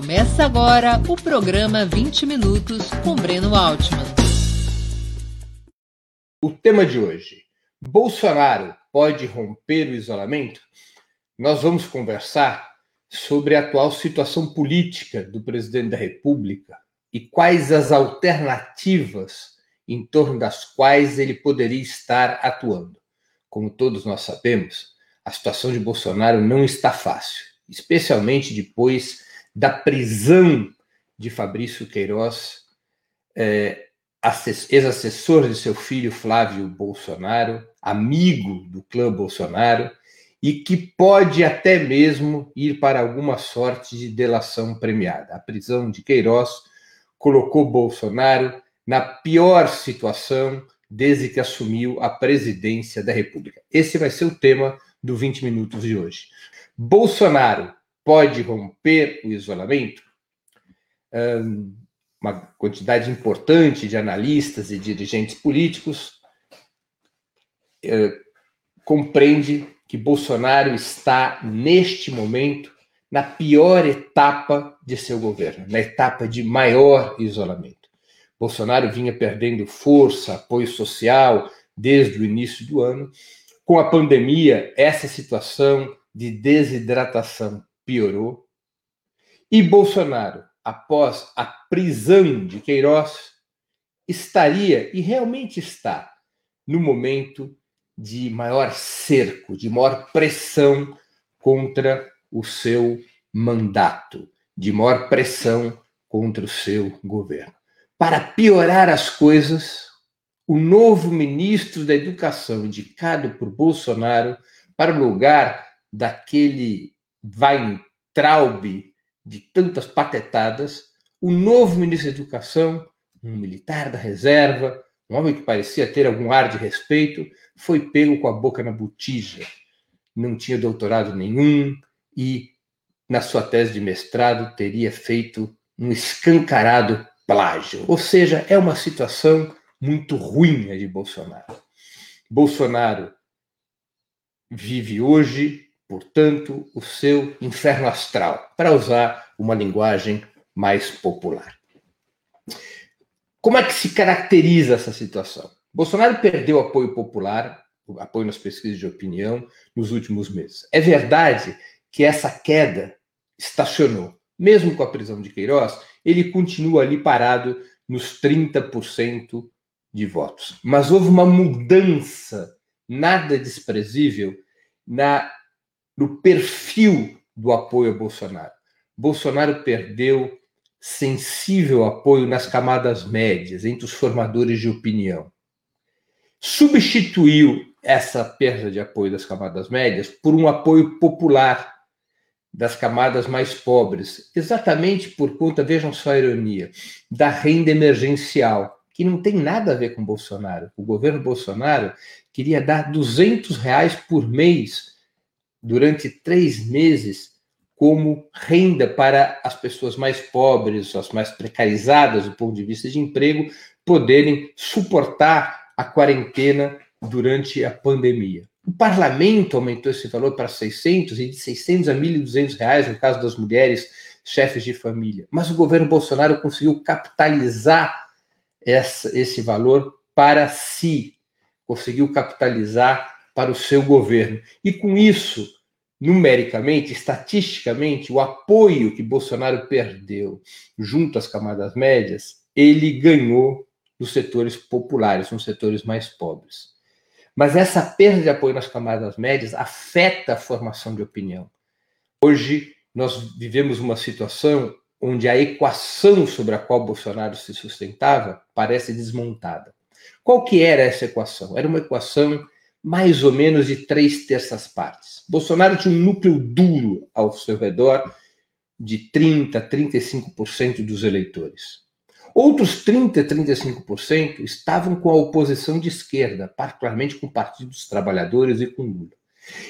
Começa agora o programa 20 Minutos com Breno Altman. O tema de hoje: Bolsonaro pode romper o isolamento? Nós vamos conversar sobre a atual situação política do presidente da República e quais as alternativas em torno das quais ele poderia estar atuando. Como todos nós sabemos, a situação de Bolsonaro não está fácil, especialmente depois da prisão de Fabrício Queiroz, é, ex-assessor de seu filho Flávio Bolsonaro, amigo do clã Bolsonaro, e que pode até mesmo ir para alguma sorte de delação premiada. A prisão de Queiroz colocou Bolsonaro na pior situação desde que assumiu a presidência da República. Esse vai ser o tema do 20 minutos de hoje. Bolsonaro pode romper o isolamento? Um, uma quantidade importante de analistas e dirigentes políticos uh, compreende que Bolsonaro está, neste momento, na pior etapa de seu governo, na etapa de maior isolamento. Bolsonaro vinha perdendo força, apoio social desde o início do ano. Com a pandemia, essa situação de desidratação piorou. E Bolsonaro, após a prisão de Queiroz, estaria e realmente está no momento de maior cerco, de maior pressão contra o seu mandato, de maior pressão contra o seu governo. Para piorar as coisas, o novo ministro da Educação, indicado por Bolsonaro para o lugar daquele Weintraub de tantas patetadas, o novo ministro da Educação, um militar da reserva, um homem que parecia ter algum ar de respeito, foi pego com a boca na botija. Não tinha doutorado nenhum e, na sua tese de mestrado, teria feito um escancarado plágio. Ou seja, é uma situação muito ruim a de Bolsonaro. Bolsonaro vive hoje, portanto, o seu inferno astral, para usar uma linguagem mais popular. Como é que se caracteriza essa situação? Bolsonaro perdeu apoio popular, apoio nas pesquisas de opinião, nos últimos meses. É verdade que essa queda estacionou. Mesmo com a prisão de Queiroz, ele continua ali parado nos 30% de votos. Mas houve uma mudança nada desprezível na no perfil do apoio a Bolsonaro. Bolsonaro perdeu sensível apoio nas camadas médias, entre os formadores de opinião. Substituiu essa perda de apoio das camadas médias por um apoio popular das camadas mais pobres, exatamente por conta, vejam só a ironia, da renda emergencial, que não tem nada a ver com Bolsonaro. O governo Bolsonaro queria dar 200 reais por mês durante três meses como renda para as pessoas mais pobres, as mais precarizadas do ponto de vista de emprego, poderem suportar a quarentena durante a pandemia. O parlamento aumentou esse valor para 600 e de 600 a 1.200 reais no caso das mulheres chefes de família. Mas o governo Bolsonaro conseguiu capitalizar essa, esse valor para si, conseguiu capitalizar para o seu governo. E com isso, numericamente, estatisticamente, o apoio que Bolsonaro perdeu junto às camadas médias, ele ganhou nos setores populares, nos setores mais pobres. Mas essa perda de apoio nas camadas médias afeta a formação de opinião. Hoje, nós vivemos uma situação onde a equação sobre a qual Bolsonaro se sustentava parece desmontada. Qual que era essa equação? Era uma equação mais ou menos de três terças partes. Bolsonaro tinha um núcleo duro ao seu redor de 30, 35% dos eleitores. Outros 30, 35% estavam com a oposição de esquerda, particularmente com o Partido dos Trabalhadores e com Lula.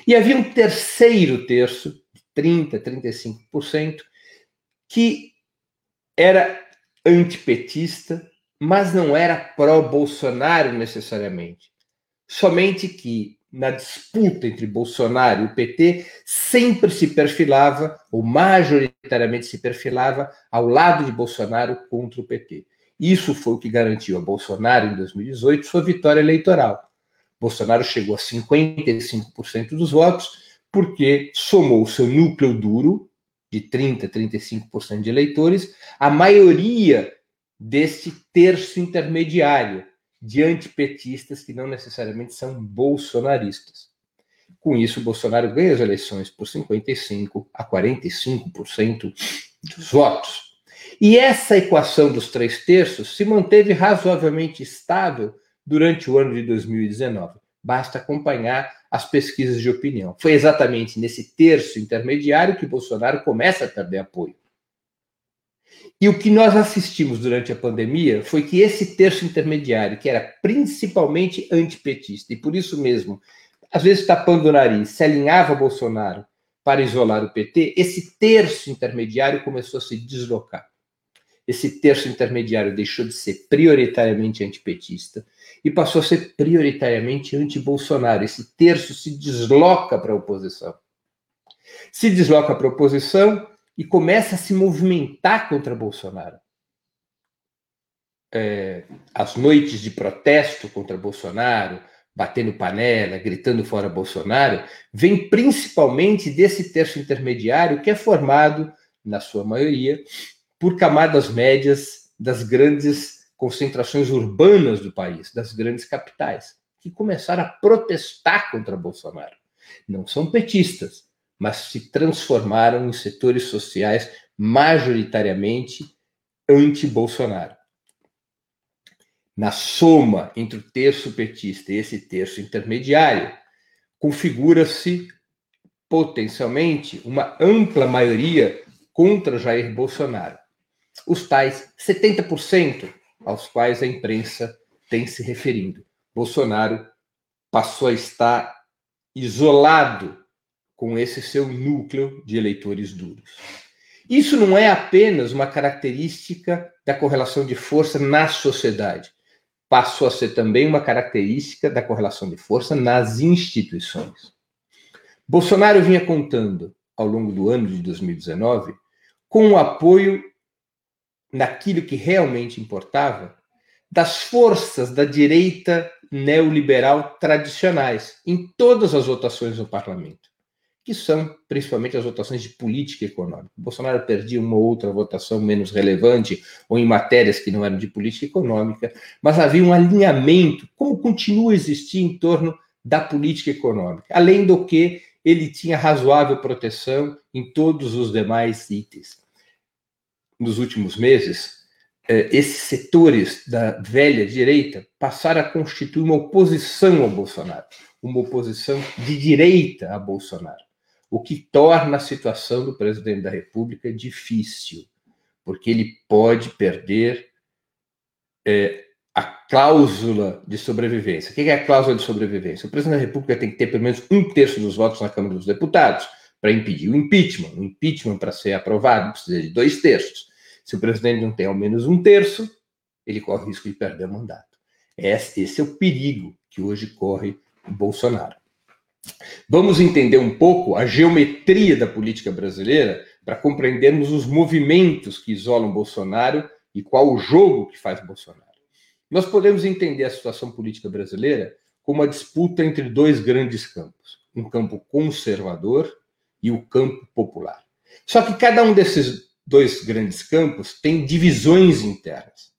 E havia um terceiro terço, 30, 35%, que era antipetista, mas não era pró-Bolsonaro necessariamente. Somente que na disputa entre Bolsonaro e o PT, sempre se perfilava, ou majoritariamente se perfilava, ao lado de Bolsonaro contra o PT. Isso foi o que garantiu a Bolsonaro, em 2018, sua vitória eleitoral. Bolsonaro chegou a 55% dos votos, porque somou seu núcleo duro, de 30%, 35% de eleitores, a maioria desse terço intermediário, de antipetistas que não necessariamente são bolsonaristas. Com isso, Bolsonaro ganha as eleições por 55% a 45% dos votos. E essa equação dos três terços se manteve razoavelmente estável durante o ano de 2019. Basta acompanhar as pesquisas de opinião. Foi exatamente nesse terço intermediário que Bolsonaro começa a perder apoio. E o que nós assistimos durante a pandemia foi que esse terço intermediário, que era principalmente antipetista, e por isso mesmo, às vezes tapando o nariz, se alinhava Bolsonaro para isolar o PT, esse terço intermediário começou a se deslocar. Esse terço intermediário deixou de ser prioritariamente antipetista e passou a ser prioritariamente anti-Bolsonaro. Esse terço se desloca para a oposição. Se desloca para a oposição e começa a se movimentar contra Bolsonaro. É, as noites de protesto contra Bolsonaro, batendo panela, gritando fora Bolsonaro, vem principalmente desse terço intermediário que é formado, na sua maioria, por camadas médias das grandes concentrações urbanas do país, das grandes capitais, que começaram a protestar contra Bolsonaro. Não são petistas, mas se transformaram em setores sociais majoritariamente anti-Bolsonaro. Na soma entre o terço petista e esse terço intermediário, configura-se potencialmente uma ampla maioria contra Jair Bolsonaro. Os tais 70% aos quais a imprensa tem se referindo. Bolsonaro passou a estar isolado com esse seu núcleo de eleitores duros. Isso não é apenas uma característica da correlação de força na sociedade, passou a ser também uma característica da correlação de força nas instituições. Bolsonaro vinha contando, ao longo do ano de 2019, com o apoio naquilo que realmente importava das forças da direita neoliberal tradicionais em todas as votações no parlamento que são principalmente as votações de política econômica. O Bolsonaro perdia uma ou outra votação menos relevante, ou em matérias que não eram de política econômica, mas havia um alinhamento, como continua a existir em torno da política econômica, além do que ele tinha razoável proteção em todos os demais itens. Nos últimos meses, eh, esses setores da velha direita passaram a constituir uma oposição ao Bolsonaro, uma oposição de direita a Bolsonaro o que torna a situação do presidente da República difícil, porque ele pode perder é, a cláusula de sobrevivência. O que é a cláusula de sobrevivência? O presidente da República tem que ter pelo menos um terço dos votos na Câmara dos Deputados para impedir o impeachment. O impeachment, para ser aprovado, precisa de dois terços. Se o presidente não tem ao menos um terço, ele corre o risco de perder o mandato. Esse é o perigo que hoje corre o Bolsonaro. Vamos entender um pouco a geometria da política brasileira para compreendermos os movimentos que isolam Bolsonaro e qual o jogo que faz Bolsonaro. Nós podemos entender a situação política brasileira como uma disputa entre dois grandes campos, um campo conservador e o campo popular. Só que cada um desses dois grandes campos tem divisões internas.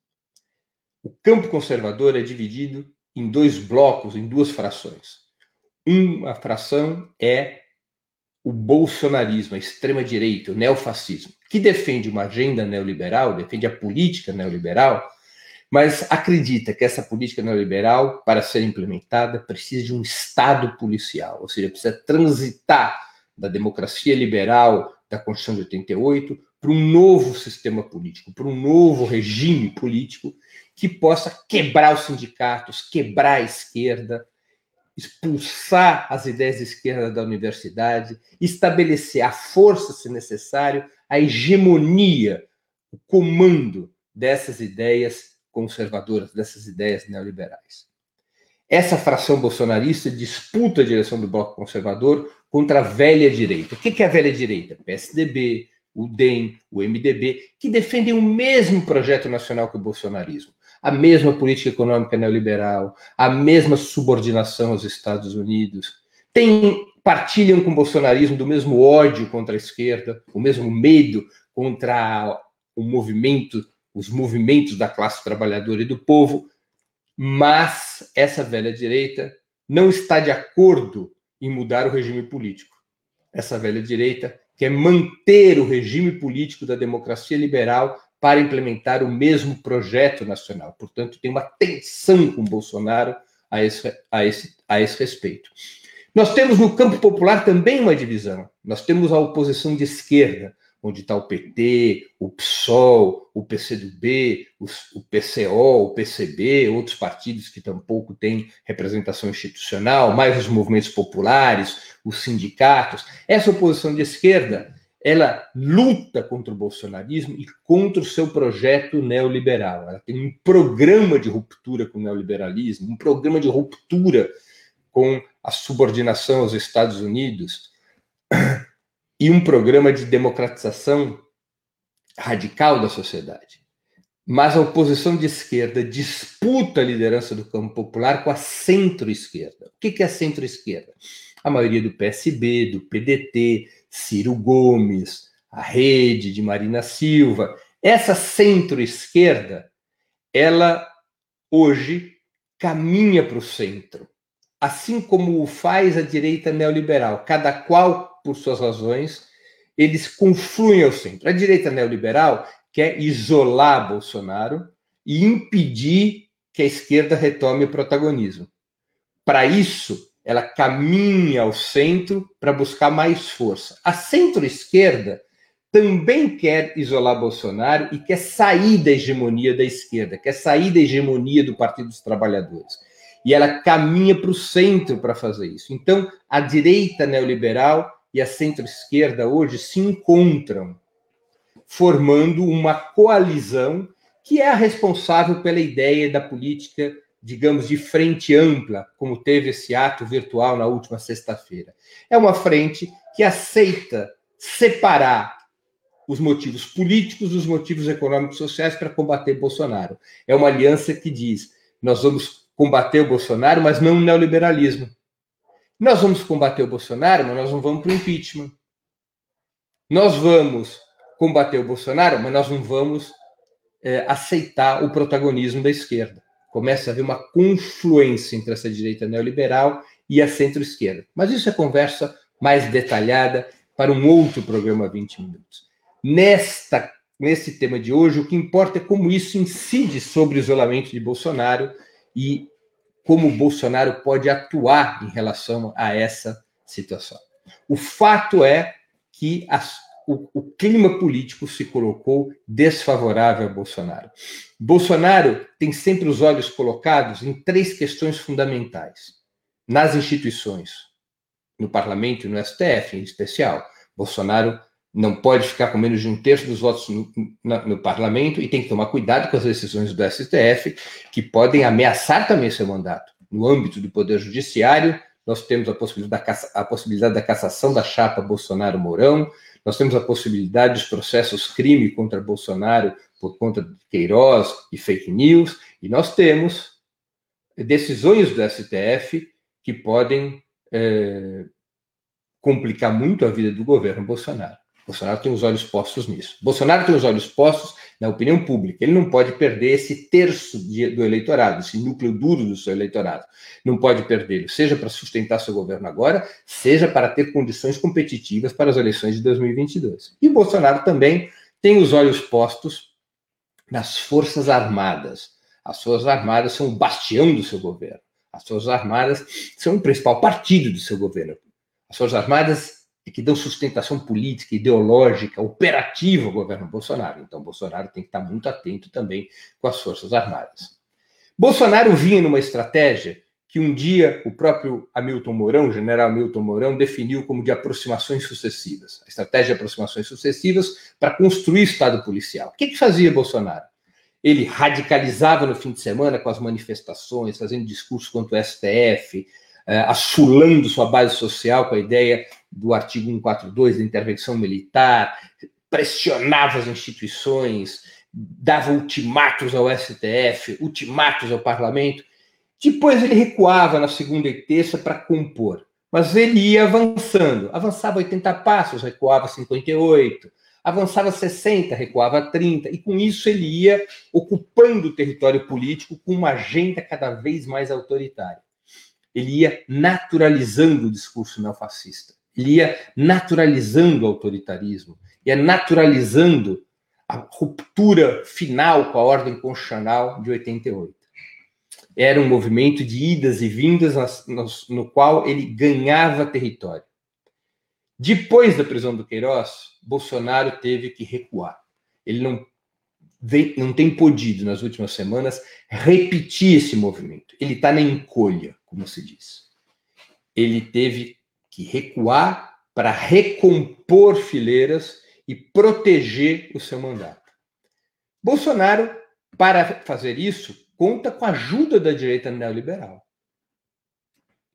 O campo conservador é dividido em dois blocos, em duas frações. Uma fração é o bolsonarismo, a extrema-direita, o neofascismo, que defende uma agenda neoliberal, defende a política neoliberal, mas acredita que essa política neoliberal, para ser implementada, precisa de um Estado policial, ou seja, precisa transitar da democracia liberal da Constituição de 88 para um novo sistema político, para um novo regime político que possa quebrar os sindicatos, quebrar a esquerda, expulsar as ideias de esquerda da universidade, estabelecer a força, se necessário, a hegemonia, o comando dessas ideias conservadoras, dessas ideias neoliberais. essa fração bolsonarista disputa a direção do bloco conservador contra a velha direita. O que é a velha direita? PSDB, o DEM, o MDB, que defendem o mesmo projeto nacional que o bolsonarismo. A mesma política econômica neoliberal, a mesma subordinação aos Estados Unidos. Tem, partilham com o bolsonarismo do mesmo ódio contra a esquerda, o mesmo medo contra o movimento, os movimentos da classe trabalhadora e do povo, mas essa velha direita não está de acordo em mudar o regime político. Essa velha direita quer manter o regime político da democracia liberal para implementar o mesmo projeto nacional. Portanto, tem uma tensão com Bolsonaro a esse, a esse, a esse respeito. Nós temos no campo popular também uma divisão. Nós temos a oposição de esquerda, onde está o PT, o PSOL, o PCdoB, o PCO, o PCB, outros partidos que tampouco têm representação institucional, mais os movimentos populares, os sindicatos. Essa oposição de esquerda, ela luta contra o bolsonarismo e contra o seu projeto neoliberal. Ela tem um programa de ruptura com o neoliberalismo, um programa de ruptura com a subordinação aos Estados Unidos e um programa de democratização radical da sociedade. Mas a oposição de esquerda disputa a liderança do campo popular com a centro-esquerda. O que é centro-esquerda? A maioria do PSB, do PDT, Ciro Gomes, a rede de Marina Silva. Essa centro-esquerda, ela hoje caminha para o centro, assim como o faz a direita neoliberal, cada qual por suas razões, eles confluem ao centro. A direita neoliberal quer isolar Bolsonaro e impedir que a esquerda retome o protagonismo. Para isso, ela caminha ao centro para buscar mais força. A centro-esquerda também quer isolar Bolsonaro e quer sair da hegemonia da esquerda, quer sair da hegemonia do Partido dos Trabalhadores. E ela caminha para o centro para fazer isso. Então, a direita neoliberal e a centro-esquerda hoje se encontram, formando uma coalizão que é a responsável pela ideia da política, digamos, de frente ampla, como teve esse ato virtual na última sexta-feira. É uma frente que aceita separar os motivos políticos dos motivos econômicos e sociais para combater Bolsonaro. É uma aliança que diz: nós vamos combater o Bolsonaro, mas não o neoliberalismo. Nós vamos combater o Bolsonaro, mas nós não vamos para o impeachment. Nós vamos combater o Bolsonaro, mas nós não vamos é, aceitar o protagonismo da esquerda. Começa a haver uma confluência entre essa direita neoliberal e a centro-esquerda. Mas isso é conversa mais detalhada para um outro programa 20 minutos. Nesta, nesse tema de hoje, o que importa é como isso incide sobre o isolamento de Bolsonaro e como Bolsonaro pode atuar em relação a essa situação. O fato é que as, o, o, clima político se colocou desfavorável a Bolsonaro. Bolsonaro tem sempre os olhos colocados em três questões fundamentais: nas instituições, no parlamento e no STF em especial. Bolsonaro não pode ficar com menos de um terço dos votos no, no, no, parlamento e tem que tomar cuidado com as decisões do STF, que podem ameaçar também seu mandato. No âmbito do Poder Judiciário, nós temos a possibilidade da, a possibilidade da cassação da chapa Bolsonaro-Mourão, nós temos a possibilidade dos processos crime contra Bolsonaro por conta de Queiroz e fake news, e nós temos decisões do STF que podem é, complicar muito a vida do governo Bolsonaro. Bolsonaro tem os olhos postos nisso. Bolsonaro tem os olhos postos na opinião pública. Ele não pode perder esse terço de, do eleitorado, esse núcleo duro do seu eleitorado. Não pode perdê-lo, seja para sustentar seu governo agora, seja para ter condições competitivas para as eleições de 2022. E Bolsonaro também tem os olhos postos nas Forças Armadas. As Forças Armadas são o bastião do seu governo. As Forças Armadas são o principal partido do seu governo. As Forças Armadas e que dão sustentação política, ideológica, operativa ao governo Bolsonaro. Então, Bolsonaro tem que estar muito atento também com as Forças Armadas. Bolsonaro vinha numa estratégia que um dia o próprio Hamilton Mourão, general Hamilton Mourão, definiu como de aproximações sucessivas. A estratégia de aproximações sucessivas para construir Estado policial. O que, que fazia Bolsonaro? ele radicalizava no fim de semana com as manifestações, fazendo discurso contra o STF, eh, assulando sua base social com a ideia do artigo 142 da intervenção militar, pressionava as instituições, dava ultimatos ao STF, ultimatos ao parlamento. Depois ele recuava na segunda e terça para compor, mas ele ia avançando. Avançava 80 passos, recuava 58, avançava 60, recuava 30, e com isso ele ia ocupando o território político com uma agenda cada vez mais autoritária. Ele ia naturalizando o discurso neofascista, ele ia naturalizando o autoritarismo, ia naturalizando a ruptura final com a ordem constitucional de 88. Era um movimento de idas e vindas no, no qual ele ganhava território. Depois da prisão do Queiroz, Bolsonaro teve que recuar. Ele não, vem, não tem podido, nas últimas semanas, repetir esse movimento. Ele está na encolha, como se diz. Ele teve que recuar para recompor fileiras e proteger o seu mandato. Bolsonaro, para fazer isso, conta com a ajuda da direita neoliberal.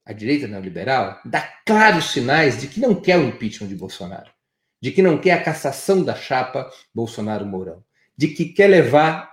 A direita neoliberal dá claros sinais de que não quer o impeachment de Bolsonaro, de que não quer a cassação da chapa Bolsonaro-Mourão, de que quer levar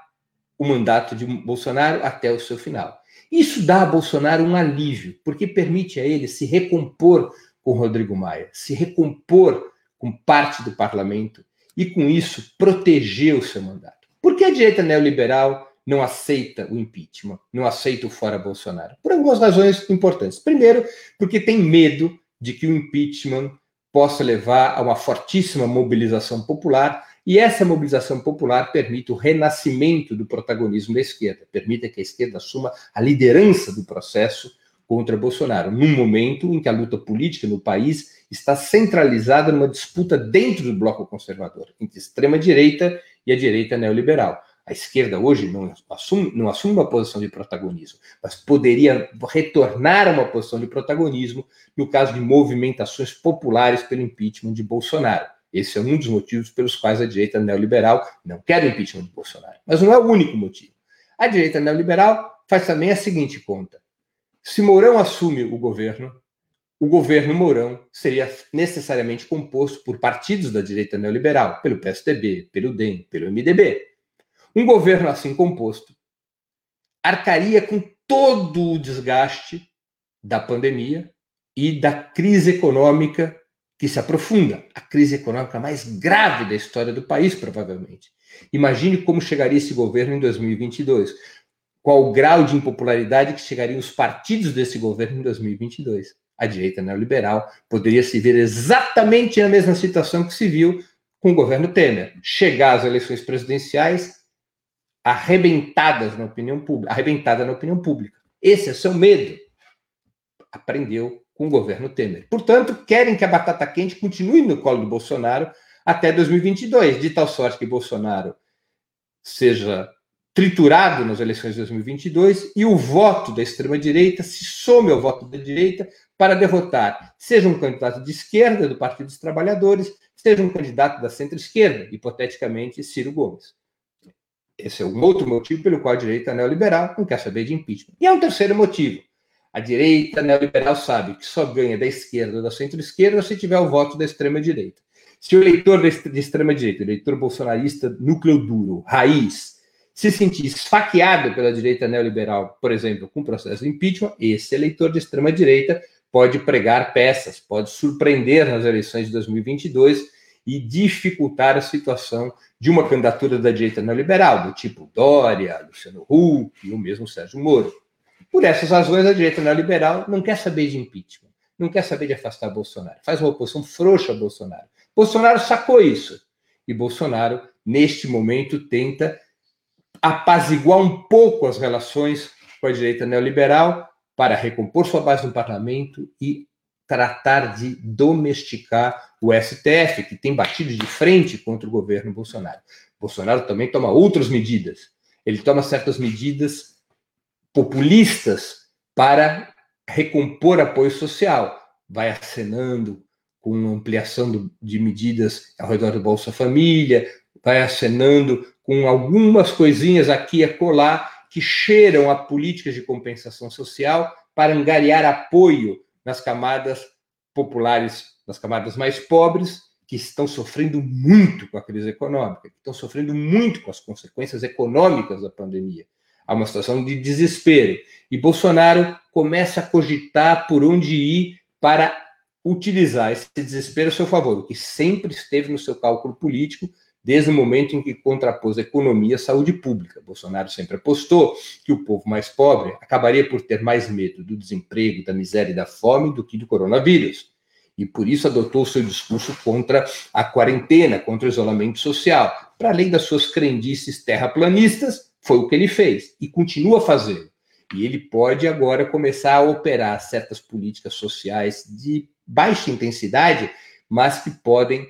o mandato de Bolsonaro até o seu final. Isso dá a Bolsonaro um alívio, porque permite a ele se recompor com Rodrigo Maia, se recompor com parte do parlamento e, com isso, proteger o seu mandato. Por que a direita neoliberal não aceita o impeachment, não aceita o fora Bolsonaro? Por algumas razões importantes. Primeiro, porque tem medo de que o impeachment possa levar a uma fortíssima mobilização popular e essa mobilização popular permite o renascimento do protagonismo da esquerda, permite que a esquerda assuma a liderança do processo contra Bolsonaro, num momento em que a luta política no país está centralizada numa disputa dentro do bloco conservador, entre a extrema-direita e a direita neoliberal. A esquerda hoje não assume, não assume uma posição de protagonismo, mas poderia retornar a uma posição de protagonismo no caso de movimentações populares pelo impeachment de Bolsonaro. Esse é um dos motivos pelos quais a direita neoliberal não quer o impeachment de Bolsonaro. Mas não é o único motivo. A direita neoliberal faz também a seguinte conta: se Mourão assume o governo, o governo Mourão seria necessariamente composto por partidos da direita neoliberal, pelo PSDB, pelo DEM, pelo MDB. Um governo assim composto arcaria com todo o desgaste da pandemia e da crise econômica que se aprofunda, a crise econômica mais grave da história do país, provavelmente. Imagine como chegaria esse governo em 2022, qual o grau de impopularidade que chegariam os partidos desse governo em 2022. A direita neoliberal poderia se ver exatamente na mesma situação que se viu com o governo Temer. Chegar às eleições presidenciais arrebentadas na opinião pública, arrebentada na opinião pública. Esse é seu medo. Aprendeu com o governo Temer. Portanto, querem que a batata quente continue no colo do Bolsonaro até 2022, de tal sorte que Bolsonaro seja triturado nas eleições de 2022 e o voto da extrema-direita se some ao voto da direita para derrotar, seja um candidato de esquerda do Partido dos Trabalhadores, seja um candidato da centro-esquerda, hipoteticamente Ciro Gomes. Esse é um outro motivo pelo qual a direita neoliberal não quer saber de impeachment. E há um terceiro motivo. A direita neoliberal sabe que só ganha da esquerda ou da centro-esquerda se tiver o voto da extrema-direita. Se o eleitor de extrema-direita, eleitor bolsonarista núcleo duro, raiz, se sentir esfaqueado pela direita neoliberal, por exemplo, com o processo de impeachment, esse eleitor de extrema-direita pode pregar peças, pode surpreender nas eleições de 2022 e dificultar a situação de uma candidatura da direita neoliberal, do tipo Dória, Luciano Huck e o mesmo Sérgio Moro. Por essas razões, a direita neoliberal não quer saber de impeachment, não quer saber de afastar Bolsonaro, faz uma oposição frouxa a Bolsonaro. Bolsonaro sacou isso. E Bolsonaro, neste momento, tenta apaziguar um pouco as relações com a direita neoliberal para recompor sua base no parlamento e tratar de domesticar o STF, que tem batido de frente contra o governo Bolsonaro. Bolsonaro também toma outras medidas. Ele toma certas medidas populistas para recompor apoio social. Vai acenando com ampliação de medidas ao redor do Bolsa Família, vai acenando com algumas coisinhas aqui e acolá que cheiram a políticas de compensação social para angariar apoio nas camadas populares, nas camadas mais pobres, que estão sofrendo muito com a crise econômica, que estão sofrendo muito com as consequências econômicas da pandemia. Há uma situação de desespero. E Bolsonaro começa a cogitar por onde ir para utilizar esse desespero a seu favor, o que sempre esteve no seu cálculo político, desde o momento em que contrapôs economia à saúde pública. Bolsonaro sempre apostou que o povo mais pobre acabaria por ter mais medo do desemprego, da miséria e da fome do que do coronavírus. E por isso adotou seu discurso contra a quarentena, contra o isolamento social. Para além das suas crendices terraplanistas, foi o que ele fez e continua fazendo. E ele pode agora começar a operar certas políticas sociais de baixa intensidade, mas que podem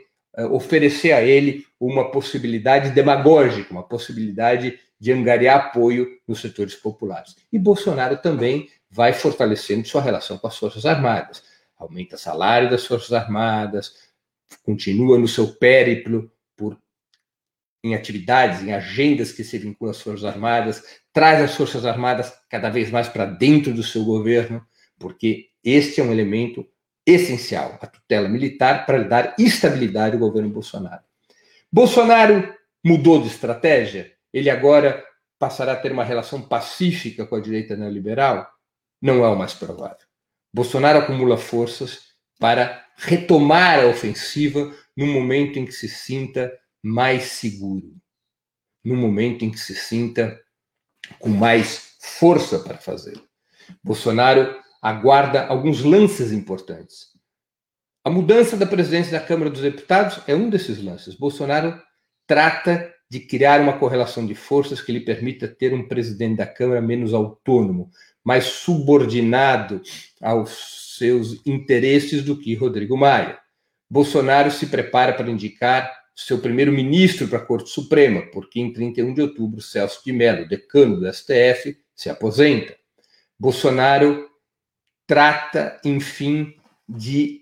oferecer a ele uma possibilidade demagógica, uma possibilidade de angariar apoio nos setores populares. E Bolsonaro também vai fortalecendo sua relação com as Forças Armadas. Aumenta o salário das Forças Armadas, continua no seu périplo por em atividades, em agendas que se vinculam às Forças Armadas, traz as Forças Armadas cada vez mais para dentro do seu governo, porque este é um elemento essencial, a tutela militar, para dar estabilidade ao governo Bolsonaro. Bolsonaro mudou de estratégia? Ele agora passará a ter uma relação pacífica com a direita neoliberal? Não é o mais provável. Bolsonaro acumula forças para retomar a ofensiva no momento em que se sinta mais seguro, no momento em que se sinta com mais força para fazê-lo. Bolsonaro aguarda alguns lances importantes. A mudança da presidência da Câmara dos Deputados é um desses lances. Bolsonaro trata de criar uma correlação de forças que lhe permita ter um presidente da Câmara menos autônomo, mais subordinado aos seus interesses do que Rodrigo Maia. Bolsonaro se prepara para indicar seu primeiro-ministro para a Corte Suprema, porque em 31 de outubro Celso de Mello, decano do STF, se aposenta. Bolsonaro trata, enfim, de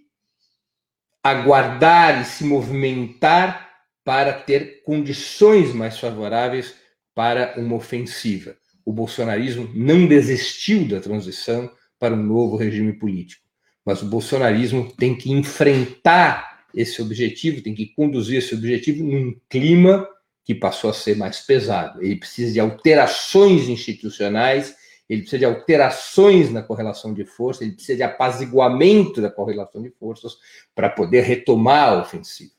aguardar e se movimentar para ter condições mais favoráveis para uma ofensiva. O bolsonarismo não desistiu da transição para um novo regime político, mas o bolsonarismo tem que enfrentar esse objetivo, tem que conduzir esse objetivo num clima que passou a ser mais pesado. Ele precisa de alterações institucionais ele precisa de alterações na correlação de forças, ele precisa de apaziguamento da correlação de forças para poder retomar a ofensiva.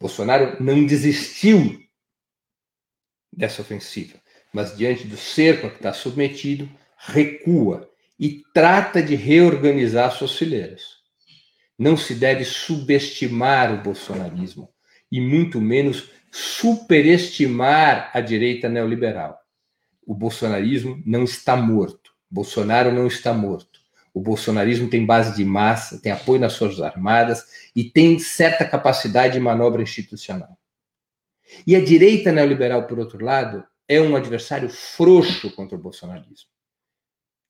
Bolsonaro não desistiu dessa ofensiva, mas diante do cerco a que está submetido, recua e trata de reorganizar suas fileiras. Não se deve subestimar o bolsonarismo e muito menos superestimar a direita neoliberal o bolsonarismo não está morto. Bolsonaro não está morto. O bolsonarismo tem base de massa, tem apoio nas Forças Armadas e tem certa capacidade de manobra institucional. E a direita neoliberal, por outro lado, é um adversário frouxo contra o bolsonarismo.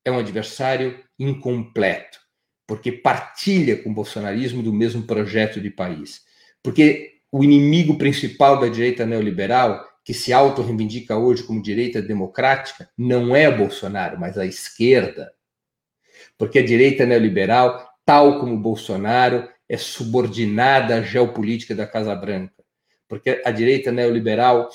É um adversário incompleto, porque partilha com o bolsonarismo do mesmo projeto de país. Porque o inimigo principal da direita neoliberal que se auto-reivindica hoje como direita democrática, não é Bolsonaro, mas a esquerda. Porque a direita neoliberal, tal como Bolsonaro, é subordinada à geopolítica da Casa Branca. Porque a direita neoliberal,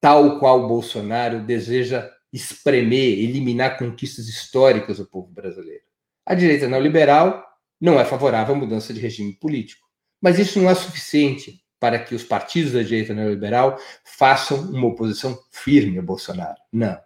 tal qual Bolsonaro, deseja espremer, eliminar conquistas históricas do povo brasileiro. A direita neoliberal não é favorável à mudança de regime político. Mas isso não é suficiente para que os partidos da direita neoliberal façam uma oposição firme a Bolsonaro. Não.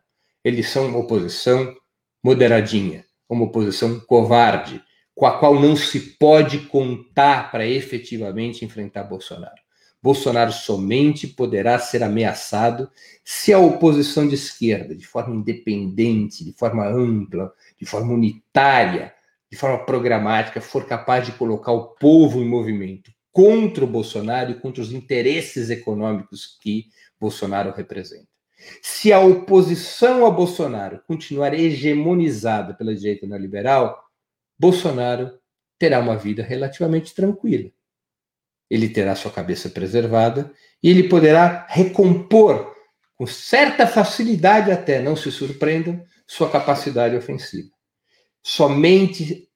Eles são uma oposição moderadinha, uma oposição covarde, com a qual não se pode contar para efetivamente enfrentar Bolsonaro. Bolsonaro somente poderá ser ameaçado se a oposição de esquerda, de forma independente, de forma ampla, de forma unitária, de forma programática, for capaz de colocar o povo em movimento, contra o Bolsonaro e contra os interesses econômicos que Bolsonaro representa. Se a oposição a Bolsonaro continuar hegemonizada pela direita neoliberal, Bolsonaro terá uma vida relativamente tranquila. ele terá sua cabeça preservada e ele poderá recompor com certa facilidade até, não se surpreendam, sua capacidade ofensiva. Somente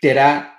terá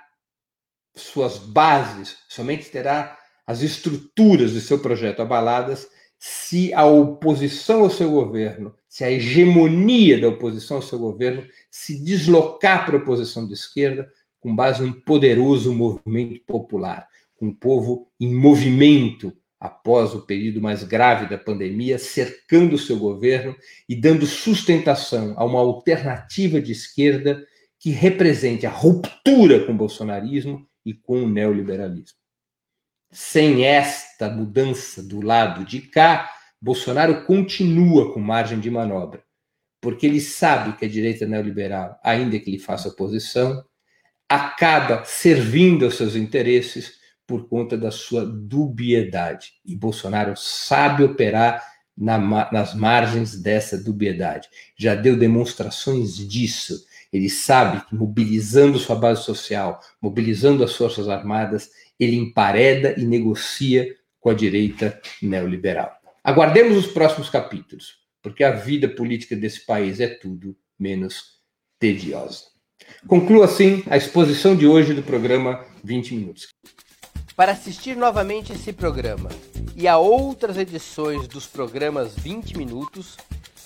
suas bases, somente terá as estruturas do seu projeto abaladas se a oposição ao seu governo, se a hegemonia da oposição ao seu governo se deslocar para a oposição de esquerda com base em um poderoso movimento popular, com o povo em movimento após o período mais grave da pandemia, cercando o seu governo e dando sustentação a uma alternativa de esquerda que represente a ruptura com o bolsonarismo e com o neoliberalismo. Sem esta mudança do lado de cá, Bolsonaro continua com margem de manobra, porque ele sabe que a direita neoliberal, ainda que lhe faça oposição, acaba servindo aos seus interesses por conta da sua dubiedade. E Bolsonaro sabe operar na, nas margens dessa dubiedade. Já deu demonstrações disso. Ele sabe que mobilizando sua base social, mobilizando as Forças Armadas, ele empareda e negocia com a direita neoliberal. Aguardemos os próximos capítulos, porque a vida política desse país é tudo menos tediosa. Concluo assim a exposição de hoje do programa 20 Minutos. Para assistir novamente esse programa e a outras edições dos programas 20 Minutos,